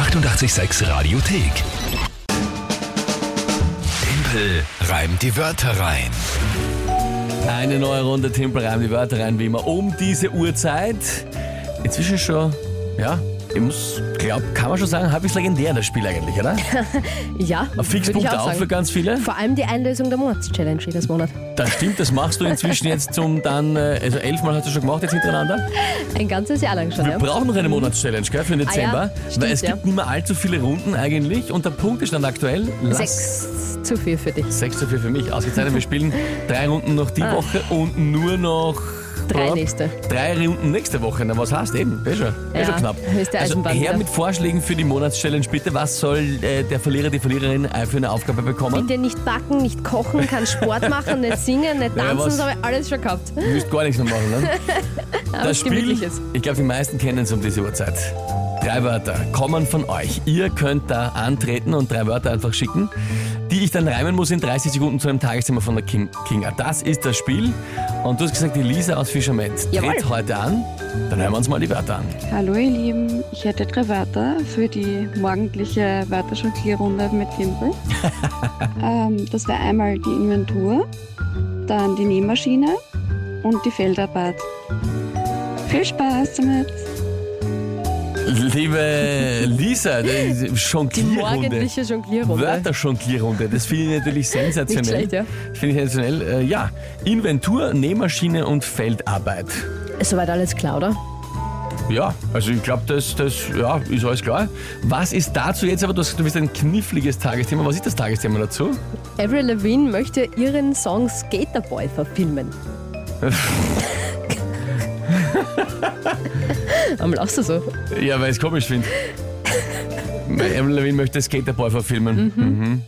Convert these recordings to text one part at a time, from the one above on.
886 Radiothek. Tempel reimt die Wörter rein. Eine neue Runde Tempel reimt die Wörter rein, wie immer, um diese Uhrzeit. Inzwischen schon, ja, ich muss, glaub, kann man schon sagen, halbwegs legendär das Spiel eigentlich, oder? Ja, Ein würde ich Fixpunkt auch für ganz viele. Vor allem die Einlösung der Monatschallenge jedes Monat. Das stimmt, das machst du inzwischen jetzt zum dann, äh, also elfmal hast du schon gemacht jetzt hintereinander. Ein ganzes Jahr lang schon, Wir ja. brauchen noch eine Monatschallenge, gell, für den Ah ja, Dezember. stimmt, weil es ja. gibt nicht mehr allzu viele Runden eigentlich und der Punktestand aktuell. lass- Sechs zu viel für dich. 6 zu 4 für mich. Ausgezeichnet, wir spielen drei Runden noch die Ah. Woche und nur noch Drei ja, nächste. Drei Runden nächste Woche. Na, was heißt eben? Eh schon, eh Ja, schon knapp. ist der also her mit Vorschlägen für die Monatschallenge bitte. Was soll äh, der Verlierer, die Verliererin äh, für eine Aufgabe bekommen? Bitte nicht backen, nicht kochen, kann Sport machen, nicht singen, nicht Ja, tanzen, was- das habe ich alles schon gehabt. Du müsst gar nichts mehr machen, ne? Das Spiel, ich glaube, die meisten kennen es um diese Uhrzeit. Drei Wörter kommen von euch. Ihr könnt da antreten und drei Wörter einfach schicken, die ich dann reimen muss in 30 Sekunden zu einem Tagesthema von der King Kinga. Das ist das Spiel. Und du hast gesagt, die Lisa aus Fischerment Jawohl. tritt heute an. Dann hören wir uns mal die Wörter an. Hallo ihr Lieben, ich hätte drei Wörter für die morgendliche Wörterjonglierrunde mit Timpel. ähm, das wäre einmal die Inventur, dann die Nähmaschine und die Feldarbeit. Viel Spaß damit! Liebe Lisa, die Die Jonglierrunde. morgendliche Jonglierrunde. Wörterjonglierrunde, das finde ich natürlich sensationell. Nicht schlecht, ja. Finde ich sensationell. Äh, ja, Inventur, Nähmaschine und Feldarbeit. Ist soweit alles klar, oder? Ja, also ich glaube, das, das ja, ist alles klar. Was ist dazu jetzt aber, du hast du bist ein kniffliges Tagesthema. Was ist das Tagesthema dazu? Avril Lavigne möchte ihren Song Skaterboy verfilmen. Warum lachst du so? Ja, weil ich es komisch finde. Avril Lavigne möchte Skaterboy verfilmen. Mhm.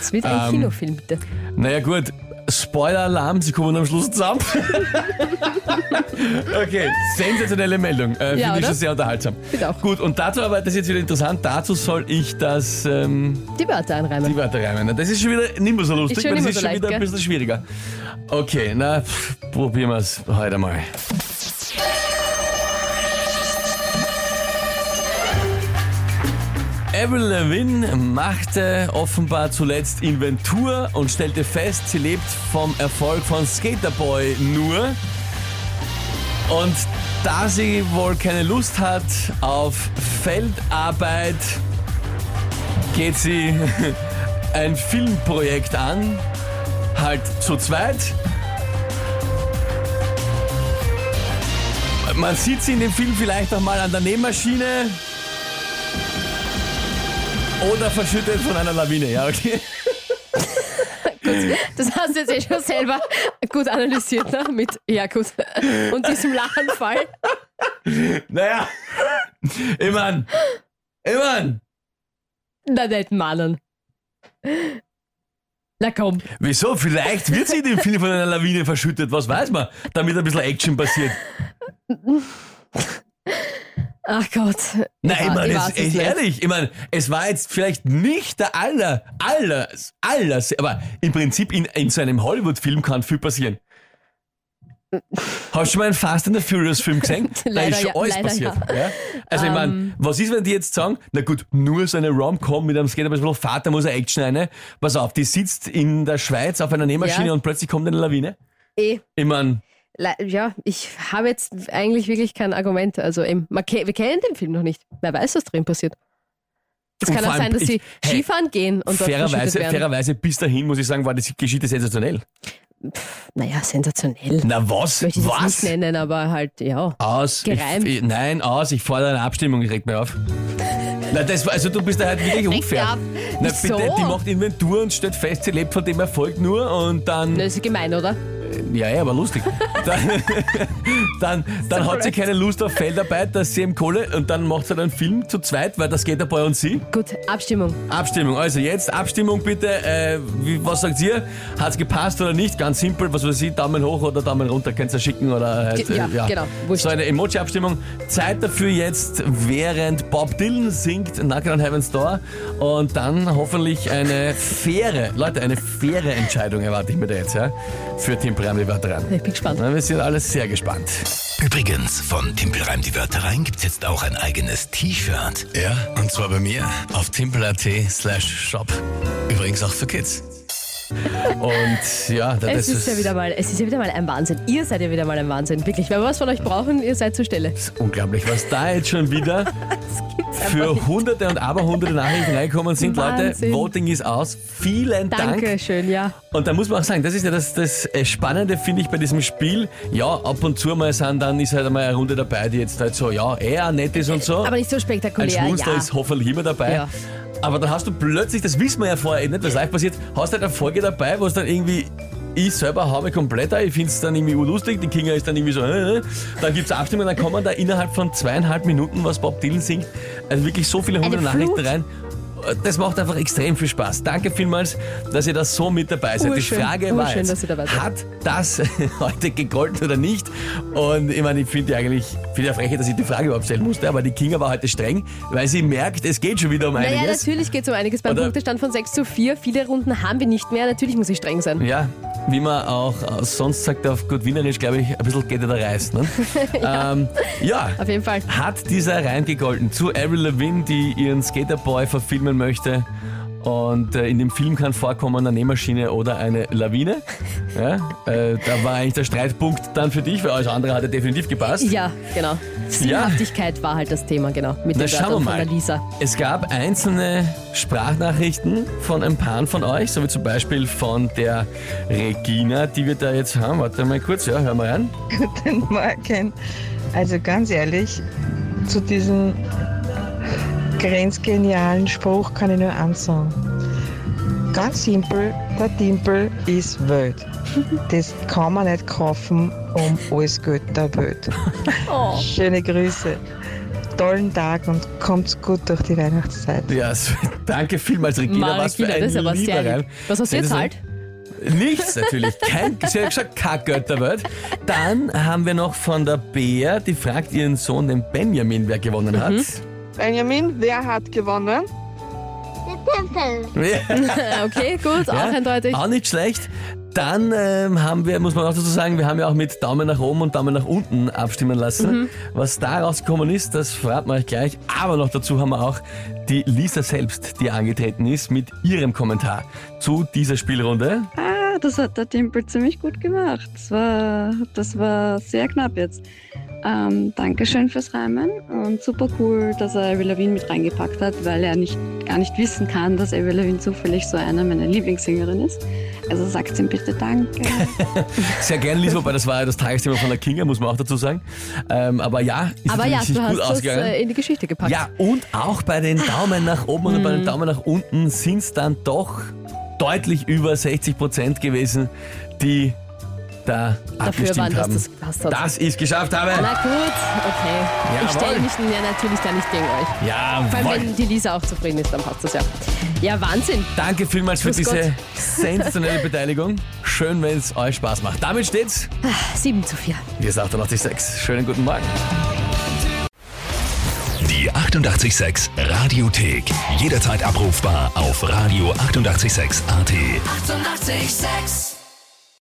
Es wird ein Ähm, Kinofilm, bitte. Naja gut, Spoiler-Alarm, sie kommen am Schluss zusammen. okay, sensationelle Meldung. Äh, Ja, Finde ich schon sehr unterhaltsam. Finde auch. Gut, und dazu aber, das ist jetzt wieder interessant, dazu soll ich das, ähm, Die Wörter einreimen. die Wörter reimen. Das ist schon wieder nicht mehr so lustig, weil das ist so schon leicht, wieder ein gell? bisschen schwieriger. Okay, na, pff, probieren wir es heute mal. Avril Lavigne machte offenbar zuletzt Inventur und stellte fest, sie lebt vom Erfolg von Skaterboy nur. Und da sie wohl keine Lust hat auf Feldarbeit, geht sie ein Filmprojekt an, halt zu zweit. Man sieht sie in dem Film vielleicht auch mal an der Nähmaschine oder verschüttet von einer Lawine, ja, okay. Das hast du jetzt eh schon selber gut analysiert, ne? Mit, ja gut. Und diesem Lachenfall. Naja, ich mein, Na, nicht mahnen. Na komm. wieso? Vielleicht wird sie in dem Film von einer Lawine verschüttet, was weiß man, damit ein bisschen Action passiert. Ach Gott. Nein, ich meine, es, es ehrlich, ich meine, es war jetzt vielleicht nicht der aller, aller, aller, aber im Prinzip in, in so einem Hollywood-Film kann viel passieren. Hast du schon mal einen Fast and the Furious Film gesehen? da ist schon ja, alles passiert. ja. Ja. Also ich meine, Ähm. was ist, wenn die jetzt sagen, na gut, nur so eine Rom-Com mit einem Skater, aber Vater muss eine Action rein. Pass auf, die sitzt in der Schweiz auf einer Nähmaschine und plötzlich kommt eine Lawine. Eh, Ich meine, ja, ich habe jetzt eigentlich wirklich kein Argument. Also eben, ke wir kennen den Film noch nicht. Wer weiß, was drin passiert. Es kann auch sein, dass ich- sie hey, Skifahren gehen und fairerweise, fairerweise bis dahin muss ich sagen, war die Geschichte sensationell. Naja, sensationell. Na was? Möchte ich was? nicht nennen, aber halt, ja. Aus. Gereimt. Ich, nein, aus. Ich fordere eine Abstimmung. Ich reg mir auf. Na, das, war- also du bist da halt wirklich unfair. Na, bitte, die macht Inventur und stellt fest, sie lebt von dem Erfolg nur und dann. Das ist gemein, oder? Ja, ja, aber lustig. Dann, dann, dann hat sie keine Lust auf Feldarbeit, dass sie im Kohle und dann macht sie dann einen Film zu zweit, weil das geht dabei und sie. Gut, Abstimmung. Abstimmung. Also jetzt Abstimmung bitte. Äh, wie, was sagt ihr? Hat's gepasst oder nicht? Ganz simpel. Was weiß ich, Daumen hoch oder Daumen runter. Könnt ihr schicken oder halt, Ge- ja, genau, wurscht. So eine Emoji-Abstimmung. Zeit dafür jetzt, während Bob Dylan singt Knockin' on Heaven's Door. Und dann hoffentlich eine faire, Leute, eine faire Entscheidung erwarte ich mir da jetzt, ja? Für Team Prime die Wörter ran. Ich bin gespannt. Na, Wir sind alle sehr gespannt. Übrigens, von Timpelreim die Wörter rein gibt's jetzt auch ein eigenes T-Shirt. Ja, und zwar bei mir auf timpel.at slash shop. Übrigens auch für Kids. Und ja, da- das Es ist, ja wieder mal, es ist ja wieder mal ein Wahnsinn. Ihr seid ja wieder mal ein Wahnsinn. Wirklich. Wenn wir was von euch brauchen, ihr seid zur Stelle. unglaublich, was da jetzt schon wieder für hunderte und aberhunderte Nachrichten reinkommen sind. Wahnsinn. Leute, Voting ist aus. Vielen Dank. Danke schön, ja. Und da muss man auch sagen, das ist ja das, das äh, Spannende, finde ich, bei diesem Spiel. Ja, ab und zu mal sind, dann ist halt einmal eine Runde dabei, die jetzt halt so, ja, eher nett ist und so. Aber nicht so Ein spektakulär. Schmunzler ja. ist hoffentlich immer dabei. Ja. Aber dann hast du plötzlich, das wissen wir ja vorher eh nicht, was live passiert, hast halt eine Folge dabei, wo es dann irgendwie ich selber habe komplett, ich finde es dann irgendwie urlustig, die Kinga ist dann irgendwie so, äh, äh. dann gibt es Abstimmungen, dann kommen da innerhalb von zweieinhalb Minuten, was Bob Dylan singt, also wirklich so viele hundert Nachrichten rein. Das macht einfach extrem viel Spaß. Danke vielmals, dass ihr da so mit dabei seid. Urschön, die Frage war urschön, jetzt, hat das heute gegolten oder nicht? Und ich meine, ich finde eigentlich, finde ja frech, dass ich die Frage überhaupt stellen musste, aber die Kinga war heute streng, weil sie merkt, es geht schon wieder um Naja, einiges. natürlich geht es um einiges. Beim Punktestand von 6 zu 4. Viele Runden haben wir nicht mehr. Natürlich muss ich streng sein. Ja, wie man auch äh, sonst sagt auf gut Wienerisch, glaube ich, ein bisschen geht er da reißt. Ne? ja. Ähm, ja, Auf jeden Fall. hat dieser reingegolten zu Avril Lavigne, die ihren Skaterboy verfilmen möchte. Und äh, in dem Film kann vorkommen eine Nähmaschine oder eine Lawine. Ja, äh, da war eigentlich der Streitpunkt dann für dich, weil alles andere hat ja definitiv gepasst. Ja, genau. Sinnhaftigkeit war halt das Thema, genau. Mit Na, den schauen wir Wörtern von mal. der Lisa. Es gab einzelne Sprachnachrichten von ein paar von euch, so wie zum Beispiel von der Regina, die wir da jetzt haben. Warte mal kurz, ja, hör mal rein. Guten Morgen. Also ganz ehrlich, zu diesem grenzgenialen Spruch kann ich nur eins sagen. Ganz simpel, der Timpel ist Welt. Das kann man nicht kaufen um alles Geld der Welt. Oh. Schöne Grüße, tollen Tag und kommt gut durch die Weihnachtszeit. Ja, danke vielmals, Regina. was für Marikina, ein das ist aber lieber sehr Reim. Was hast du jetzt halt? Nichts natürlich. Kein, sie hat gesagt, kein Geld der Welt. Dann haben wir noch von der Bea, die fragt ihren Sohn, den Benjamin, wer gewonnen hat. Mhm. Benjamin, wer hat gewonnen? Ja. Okay, gut, auch Ja, eindeutig. Auch nicht schlecht. Dann ähm, haben wir, muss man auch dazu sagen, wir haben ja auch mit Daumen nach oben und Daumen nach unten abstimmen lassen. Mhm. Was da rausgekommen ist, das verraten wir euch gleich. Aber noch dazu haben wir auch die Lisa selbst, die angetreten ist, mit ihrem Kommentar zu dieser Spielrunde. Ah, das hat der Timpel ziemlich gut gemacht. Das war, das war sehr knapp jetzt. Ähm, Dankeschön fürs Reimen und super cool, dass er Avril Lavigne mit reingepackt hat, weil er nicht, gar nicht wissen kann, dass Avril Lavigne zufällig so eine meiner Lieblingssängerin ist. Also sagt ihm bitte Danke. Sehr gern, Lisa, wobei das war ja das Tagesthema von der Kinga, muss man auch dazu sagen. Ähm, aber ja, ist Aber ja, du hast gut das äh, in die Geschichte gepackt. Ja, und auch bei den Daumen nach oben und bei den Daumen nach unten sind es dann doch deutlich über 60 Prozent gewesen, die da Dafür abgestimmt waren, dass haben. das gepasst hat. Dass ich es geschafft habe. Na gut, okay. Ich Jawohl. stelle mich ja natürlich da nicht gegen euch. Vor allem, Jawohl. wenn die Lisa auch zufrieden ist, dann passt das ja. Ja, Wahnsinn. Danke vielmals für Grüß diese Gott. sensationelle Beteiligung. Schön, wenn es euch Spaß macht. Damit steht's. 7 zu 4. Wir sind 886. Schönen guten Morgen. Die 886 Radiothek. Jederzeit abrufbar auf radio886.at. 886! 886